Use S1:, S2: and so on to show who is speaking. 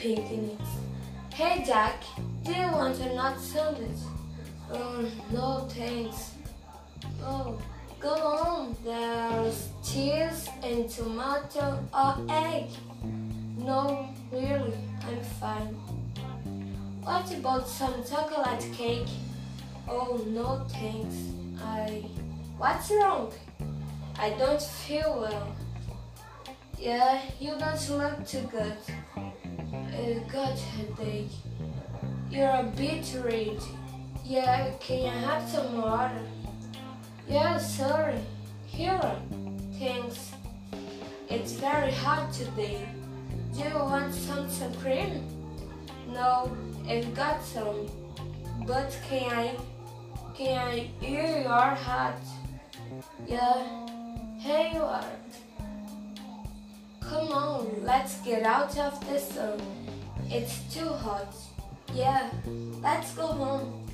S1: picnic. Hey Jack, do you want a nut sandwich? Oh, no thanks. Oh, go on. There's cheese and tomato or egg. No, really, I'm fine. What about some chocolate cake? Oh, no thanks. I. What's wrong? I don't feel well. Yeah, you don't look too good. Uh, I got headache. You're a bit red. Yeah, can I have some water? Yeah, sorry. Here, thanks. It's very hot today. Do you want some sun cream? No, I've got some. But can I, can I hear your hat? Yeah, here you are. Come on, let's get out of the sun. It's too hot. Yeah, let's go home.